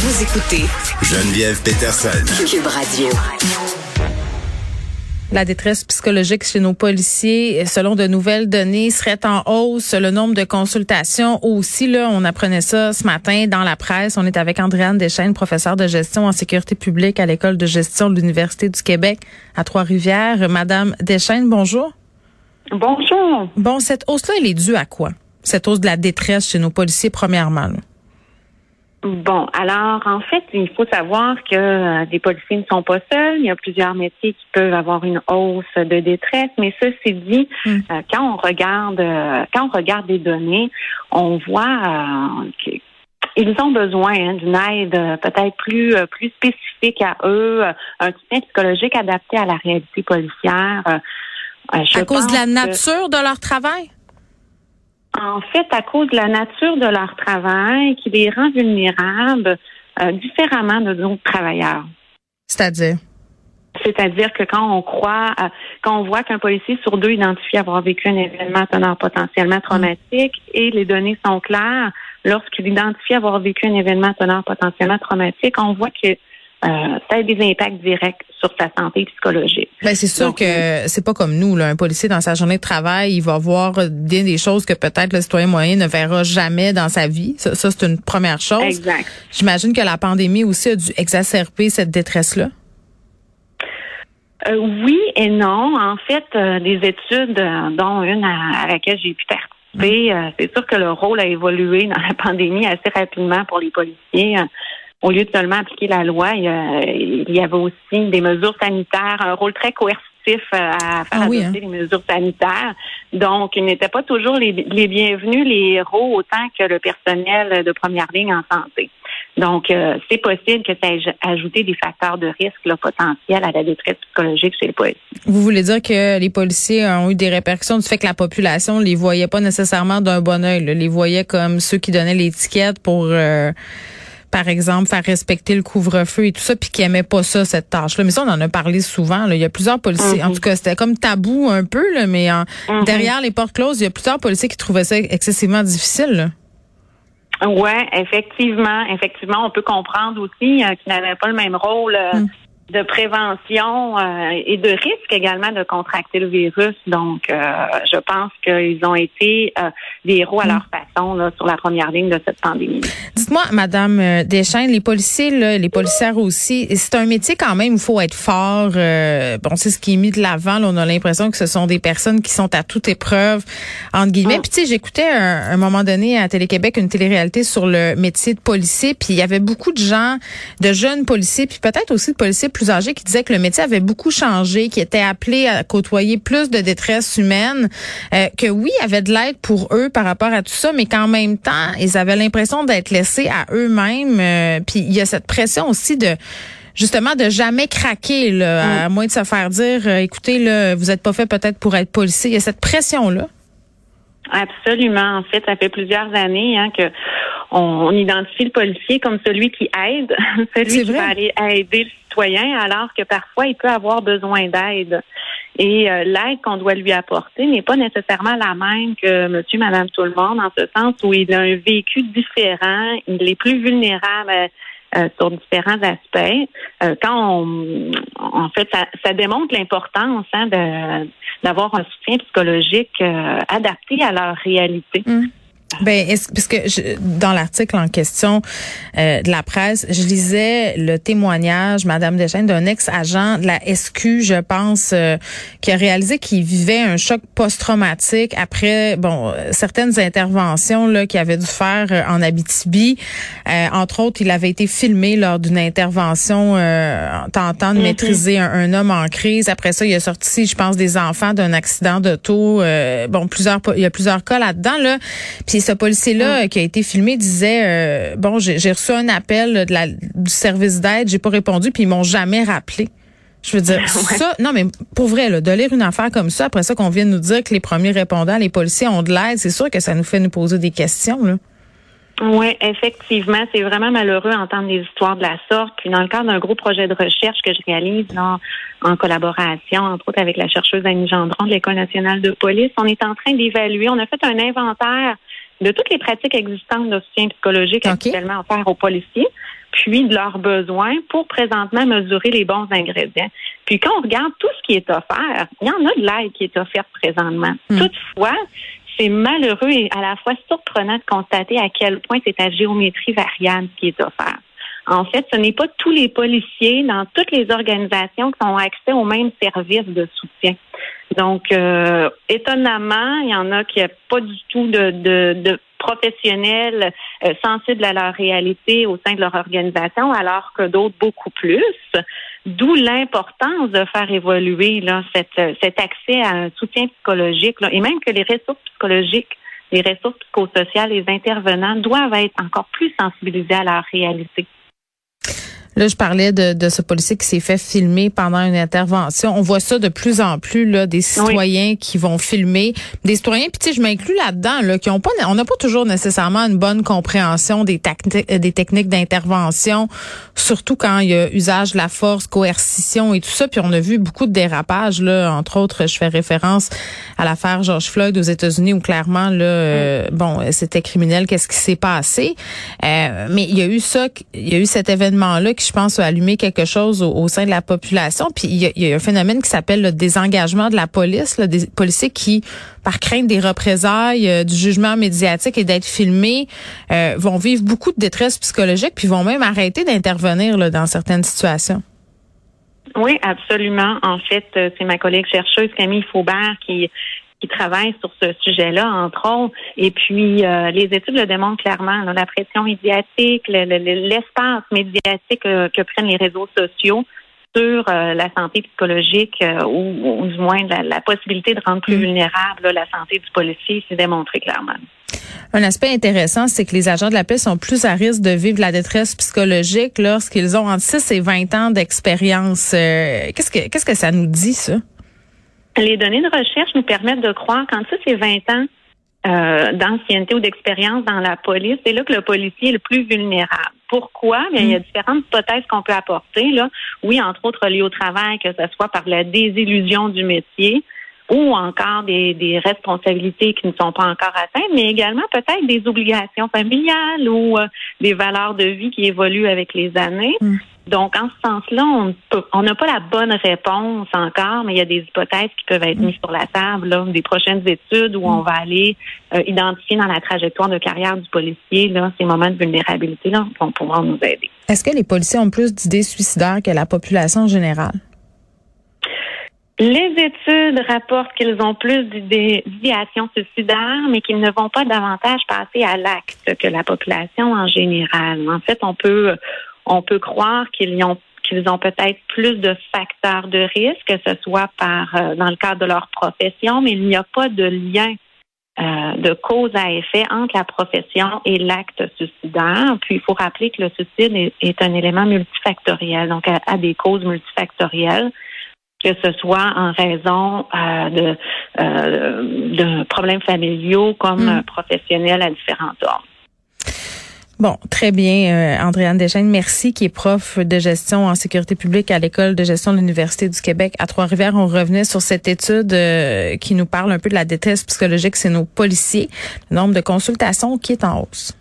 Vous écoutez Geneviève Peterson. Cube Radio. La détresse psychologique chez nos policiers, selon de nouvelles données, serait en hausse. Le nombre de consultations aussi, là, on apprenait ça ce matin dans la presse. On est avec Andréane Deschaines, professeure de gestion en sécurité publique à l'École de gestion de l'Université du Québec à Trois-Rivières. Madame Deschaines, bonjour. Bonjour. Bon, cette hausse-là, elle est due à quoi? Cette hausse de la détresse chez nos policiers, premièrement. Là. Bon, alors en fait, il faut savoir que euh, les policiers ne sont pas seuls. Il y a plusieurs métiers qui peuvent avoir une hausse de détresse, mais ceci dit, Hmm. euh, quand on regarde euh, quand on regarde les données, on voit euh, qu'ils ont besoin hein, d'une aide euh, peut-être plus euh, plus spécifique à eux, euh, un soutien psychologique adapté à la réalité policière. Euh, euh, À cause de la que- nature de leur travail? En fait, à cause de la nature de leur travail qui les rend vulnérables euh, différemment de d'autres travailleurs. C'est-à-dire? C'est-à-dire que quand on croit, euh, quand on voit qu'un policier sur deux identifie avoir vécu un événement teneur potentiellement traumatique et les données sont claires, lorsqu'il identifie avoir vécu un événement teneur potentiellement traumatique, on voit que euh, ça a des impacts directs sur sa santé psychologique. Ben, c'est sûr Donc, que c'est pas comme nous. Là. Un policier, dans sa journée de travail, il va voir bien des choses que peut-être le citoyen moyen ne verra jamais dans sa vie. Ça, ça, c'est une première chose. Exact. J'imagine que la pandémie aussi a dû exacerber cette détresse-là. Euh, oui et non. En fait, euh, les études, euh, dont une à, à laquelle j'ai pu participer, euh, c'est sûr que le rôle a évolué dans la pandémie assez rapidement pour les policiers. Au lieu de seulement appliquer la loi, il y, a- il y avait aussi des mesures sanitaires, un rôle très coercitif euh, à faire Ah oui, adopter les mesures sanitaires. Donc, ils n'étaient pas toujours les, les bienvenus, les héros, autant que le personnel de première ligne en santé. Donc, euh, c'est possible que ça ait ajouté des facteurs de risque là, potentiels à la détresse psychologique chez les policiers. Vous voulez dire que les policiers ont eu des répercussions du fait que la population les voyait pas nécessairement d'un bon œil, là, les voyait comme ceux qui donnaient l'étiquette pour, euh, par exemple, faire respecter le couvre-feu et tout ça, puis qui aimaient pas ça, cette tâche-là. Mais ça, on en a parlé souvent. Là. Il y a plusieurs policiers. En Mhm. tout cas, c'était comme tabou un peu, là, mais en- Mhm. derrière les portes closes, il y a plusieurs policiers qui trouvaient ça excessivement difficile. là. Ouais, effectivement, effectivement, on peut comprendre aussi euh, qu'ils n'avaient pas le même rôle euh, Mm. De prévention euh, et de risque également de contracter le virus. Donc, euh, je pense qu'ils ont été euh, des héros à Mm. leur façon là, sur la première ligne de cette pandémie. Dites-moi, Madame euh, Deschênes, les policiers, là, les policières aussi, c'est un métier quand même il faut être fort. euh, bon, c'est ce qui est mis de l'avant. On a l'impression que ce sont des personnes qui sont à toute épreuve, entre guillemets. Mm. Puis tu sais, j'écoutais un, un moment donné à Télé-Québec une télé-réalité sur le métier de policier. Puis il y avait beaucoup de gens, de jeunes policiers, puis peut-être aussi de policiers plus âgés qui disaient que le métier avait beaucoup changé, qui étaient appelés à côtoyer plus de détresse humaine, euh, que oui, il y avait de l'aide pour eux par rapport à tout ça, mais qu'en même temps, ils avaient l'impression d'être laissés à eux-mêmes. euh, puis il y a cette pression aussi de justement de jamais craquer, là, à moins de se faire dire, euh, écoutez, là, vous êtes pas fait peut-être pour être policier. Il y a cette pression-là. Absolument. En fait, ça fait plusieurs années hein, que on, on identifie le policier comme celui qui aide, celui qui va aller aider le citoyen, alors que parfois il peut avoir besoin d'aide. Et euh, l'aide qu'on doit lui apporter n'est pas nécessairement la même que Monsieur, Madame, tout le monde, en ce sens où il a un vécu différent, il est plus vulnérable. euh, euh, sur différents aspects. Euh, quand on, en fait, ça, ça démontre l'importance hein, de d'avoir un soutien psychologique euh, adapté à leur réalité. Ben, est-ce, parce que je- dans l'article en question euh, de la presse, je lisais le témoignage, Madame Deschênes, d'un ex-agent de la SQ, je pense, euh, qui a réalisé qu'il vivait un choc post-traumatique après, bon, euh, certaines interventions là qu'il avait dû faire euh, en Abitibi. Euh, entre autres, il avait été filmé lors d'une intervention euh, en tentant de Mhm. maîtriser un, un homme en crise. Après ça, il a sorti, je pense, des enfants d'un accident d'auto. Euh, bon, plusieurs, il y a plusieurs cas là-dedans là. Puis ce policier-là euh, qui a été filmé disait euh, bon, j'ai reçu un appel là, de la, du service d'aide, j'ai pas répondu, puis ils m'ont jamais rappelé. Je veux dire, ça, non, mais pour vrai, là, de lire une affaire comme ça, après ça qu'on vient de nous dire que les premiers répondants, les policiers ont de l'aide, c'est sûr que ça nous fait nous poser des questions, là. Oui, effectivement, c'est vraiment malheureux d'entendre des histoires de la sorte. Puis dans le cadre d'un gros projet de recherche que je réalise là, en collaboration, entre autres avec la chercheuse Annie Gendron de l'École nationale de police, on est en train d'évaluer, on a fait un inventaire de toutes les pratiques existantes de soutien psychologique actuellement offertes aux policiers puis de leurs besoins pour présentement mesurer les bons ingrédients. Puis quand on regarde tout ce qui est offert, il y en a de l'aide qui est offerte présentement. Hmm. Toutefois, c'est malheureux et à la fois surprenant de constater à quel point c'est à géométrie variable qui est offert. En fait, ce n'est pas tous les policiers dans toutes les organisations qui ont accès aux mêmes services de soutien. Donc, euh, étonnamment, il y en a qui n'ont pas du tout de, de, professionnels euh, sensibles à leur réalité au sein de leur organisation, alors que d'autres beaucoup plus. D'où l'importance de faire évoluer là, cet accès à un soutien psychologique et même que les ressources psychologiques, les ressources psychosociales, les intervenants doivent être encore plus sensibilisés à leur réalité. Là, je parlais de, de ce policier qui s'est fait filmer pendant une intervention. On voit ça de plus en plus là, des citoyens qui vont filmer, des citoyens. Puis tu sais, je m'inclus là-dedans, là, qui ont pas, on n'a pas toujours nécessairement une bonne compréhension des, des techniques d'intervention, surtout quand il y a usage de la force, coercition et tout ça. Puis on a vu beaucoup de dérapages là, entre autres, je fais référence à l'affaire George Floyd aux États-Unis où clairement là, euh, bon, c'était criminel. Qu'est-ce qui s'est passé? Euh, Mais il y a eu ça, il y a eu cet événement là qui je pense, a allumé quelque chose au, sein de la population. Puis il y, a, un phénomène qui s'appelle le désengagement de la police, des policiers qui, par crainte des représailles, euh, du jugement médiatique et d'être filmés, euh, vont vivre beaucoup de détresse psychologique, puis vont même arrêter d'intervenir dans certaines situations. Oui, absolument. En fait, euh, c'est ma collègue chercheuse Camille Faubert qui qui travaillent sur ce sujet-là, entre autres. Et puis, euh, les études le démontrent clairement. la pression médiatique, l'espace médiatique euh, que prennent les réseaux sociaux sur euh, la santé psychologique ou, du moins la, possibilité de rendre plus mm. vulnérable la santé du policier, c'est démontré clairement. Un aspect intéressant, c'est que les agents de la paix sont plus à risque de vivre la détresse psychologique lorsqu'ils ont entre 6 et 20 ans d'expérience. qu'est-ce que qu'est-ce que ça nous dit, ça? Les données de recherche nous permettent de croire qu'en ça, c'est 20 ans euh, d'ancienneté ou d'expérience dans la police, c'est là que le policier est le plus vulnérable. Pourquoi? Bien, il y a mm. différentes hypothèses qu'on peut apporter. Là. Oui, entre autres liées au travail, que ce soit par la désillusion du métier ou encore des, responsabilités qui ne sont pas encore atteintes, mais également peut-être des obligations familiales ou euh, des valeurs de vie qui évoluent avec les années. Mm. Donc, en ce sens-là, on n'a pas la bonne réponse encore, mais il y a des hypothèses qui peuvent être mises sur la table, là, des prochaines études où on va aller euh, identifier dans la trajectoire de carrière du policier là, ces moments de vulnérabilité là, vont pouvoir nous aider. Est-ce que les policiers ont plus d'idées suicidaires que la population générale? Les études rapportent qu'ils ont plus d'idéation suicidaires, mais qu'ils ne vont pas davantage passer à l'acte que la population en général. En fait, on peut on peut croire qu'ils ont qu'ils ont peut-être plus de facteurs de risque, que ce soit par euh, dans le cadre de leur profession, mais il n'y a pas de lien euh, de cause à effet entre la profession et l'acte suicidaire. Puis il faut rappeler que le suicide est, un élément multifactoriel, donc à, des causes multifactorielles que ce soit en raison euh, de, de problèmes familiaux comme mm. professionnels à différents ordres. Bon, très bien, euh, Andréane Deschaines, merci, qui est prof de gestion en sécurité publique à l'école de gestion de l'Université du Québec à Trois-Rivières. On revenait sur cette étude euh, qui nous parle un peu de la détresse psychologique, c'est nos policiers, le nombre de consultations qui est en hausse.